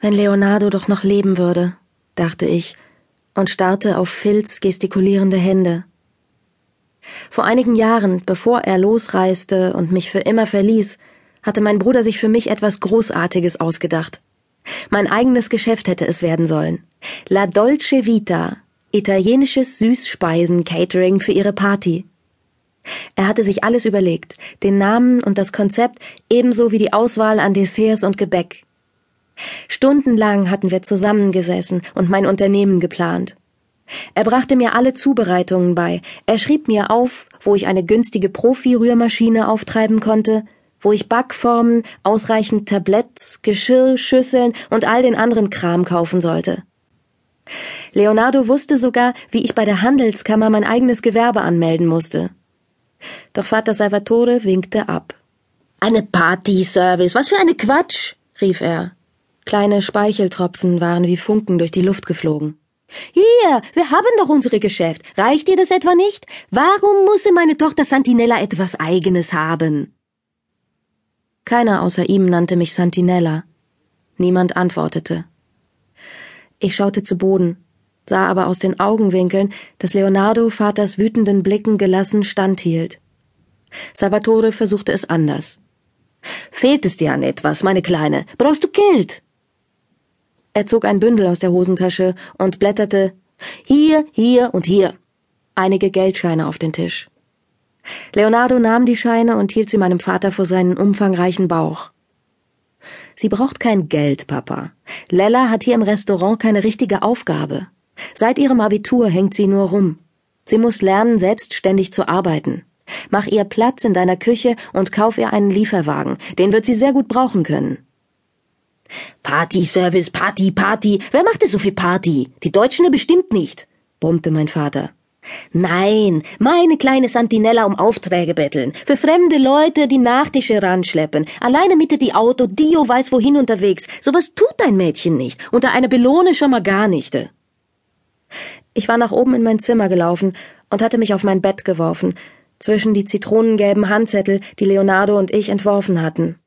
Wenn Leonardo doch noch leben würde, dachte ich und starrte auf Phils gestikulierende Hände. Vor einigen Jahren, bevor er losreiste und mich für immer verließ, hatte mein Bruder sich für mich etwas Großartiges ausgedacht. Mein eigenes Geschäft hätte es werden sollen. La Dolce Vita, italienisches Süßspeisen-Catering für ihre Party. Er hatte sich alles überlegt, den Namen und das Konzept ebenso wie die Auswahl an Desserts und Gebäck. Stundenlang hatten wir zusammengesessen und mein Unternehmen geplant. Er brachte mir alle Zubereitungen bei, er schrieb mir auf, wo ich eine günstige Profi-Rührmaschine auftreiben konnte, wo ich Backformen, ausreichend Tabletts, Geschirr, Schüsseln und all den anderen Kram kaufen sollte. Leonardo wusste sogar, wie ich bei der Handelskammer mein eigenes Gewerbe anmelden musste. Doch Vater Salvatore winkte ab. Eine Party-Service, was für eine Quatsch, rief er. Kleine Speicheltropfen waren wie Funken durch die Luft geflogen. Hier, wir haben doch unsere Geschäft. Reicht dir das etwa nicht? Warum muss meine Tochter Santinella etwas Eigenes haben? Keiner außer ihm nannte mich Santinella. Niemand antwortete. Ich schaute zu Boden, sah aber aus den Augenwinkeln, dass Leonardo Vaters wütenden Blicken gelassen standhielt. Salvatore versuchte es anders. Fehlt es dir an etwas, meine Kleine? Brauchst du Geld? Er zog ein Bündel aus der Hosentasche und blätterte hier, hier und hier einige Geldscheine auf den Tisch. Leonardo nahm die Scheine und hielt sie meinem Vater vor seinen umfangreichen Bauch. Sie braucht kein Geld, Papa. Lella hat hier im Restaurant keine richtige Aufgabe. Seit ihrem Abitur hängt sie nur rum. Sie muss lernen, selbstständig zu arbeiten. Mach ihr Platz in deiner Küche und kauf ihr einen Lieferwagen. Den wird sie sehr gut brauchen können. Party-Service, Party, Party. Wer macht denn so viel Party? Die Deutschen bestimmt nicht, brummte mein Vater. Nein, meine kleine Santinella um Aufträge betteln. Für fremde Leute die Nachtische ranschleppen. Alleine mit die Auto, Dio weiß wohin unterwegs. Sowas tut dein Mädchen nicht. Unter einer Belohne schon mal gar nicht. Ich war nach oben in mein Zimmer gelaufen und hatte mich auf mein Bett geworfen, zwischen die zitronengelben Handzettel, die Leonardo und ich entworfen hatten.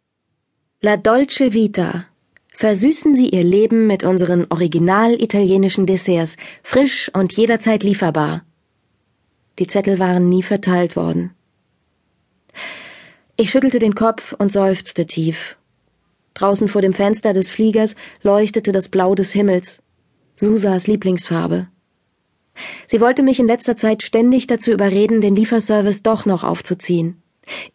La Dolce Vita. Versüßen Sie Ihr Leben mit unseren original italienischen Desserts, frisch und jederzeit lieferbar. Die Zettel waren nie verteilt worden. Ich schüttelte den Kopf und seufzte tief. Draußen vor dem Fenster des Fliegers leuchtete das Blau des Himmels, Susas Lieblingsfarbe. Sie wollte mich in letzter Zeit ständig dazu überreden, den Lieferservice doch noch aufzuziehen.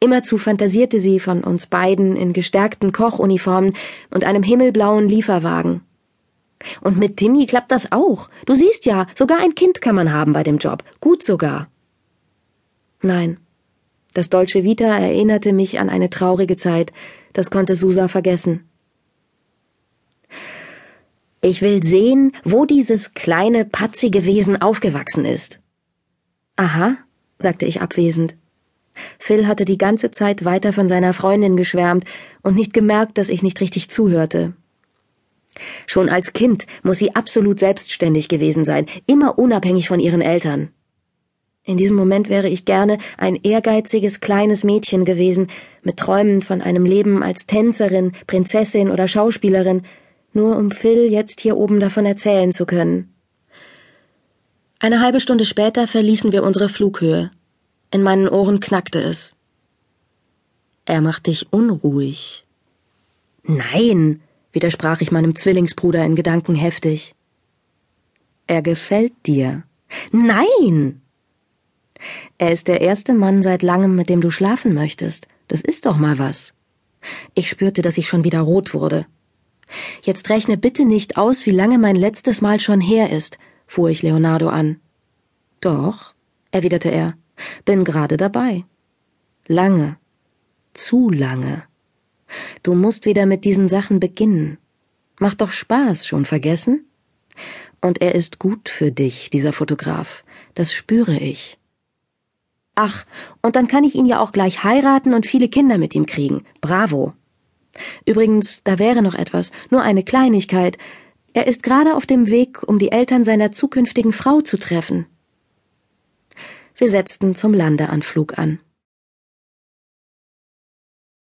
Immerzu fantasierte sie von uns beiden in gestärkten Kochuniformen und einem himmelblauen Lieferwagen. Und mit Timmy klappt das auch. Du siehst ja, sogar ein Kind kann man haben bei dem Job. Gut sogar. Nein. Das Dolce Vita erinnerte mich an eine traurige Zeit. Das konnte Susa vergessen. Ich will sehen, wo dieses kleine, patzige Wesen aufgewachsen ist. Aha, sagte ich abwesend. Phil hatte die ganze Zeit weiter von seiner Freundin geschwärmt und nicht gemerkt, dass ich nicht richtig zuhörte. Schon als Kind muss sie absolut selbstständig gewesen sein, immer unabhängig von ihren Eltern. In diesem Moment wäre ich gerne ein ehrgeiziges kleines Mädchen gewesen, mit Träumen von einem Leben als Tänzerin, Prinzessin oder Schauspielerin, nur um Phil jetzt hier oben davon erzählen zu können. Eine halbe Stunde später verließen wir unsere Flughöhe. In meinen Ohren knackte es. Er macht dich unruhig. Nein, widersprach ich meinem Zwillingsbruder in Gedanken heftig. Er gefällt dir. Nein! Er ist der erste Mann seit langem, mit dem du schlafen möchtest. Das ist doch mal was. Ich spürte, dass ich schon wieder rot wurde. Jetzt rechne bitte nicht aus, wie lange mein letztes Mal schon her ist, fuhr ich Leonardo an. Doch, erwiderte er, bin gerade dabei. Lange. Zu lange. Du musst wieder mit diesen Sachen beginnen. Macht doch Spaß, schon vergessen? Und er ist gut für dich, dieser Fotograf. Das spüre ich. Ach, und dann kann ich ihn ja auch gleich heiraten und viele Kinder mit ihm kriegen. Bravo. Übrigens, da wäre noch etwas, nur eine Kleinigkeit. Er ist gerade auf dem Weg, um die Eltern seiner zukünftigen Frau zu treffen. Wir setzten zum Landeanflug an.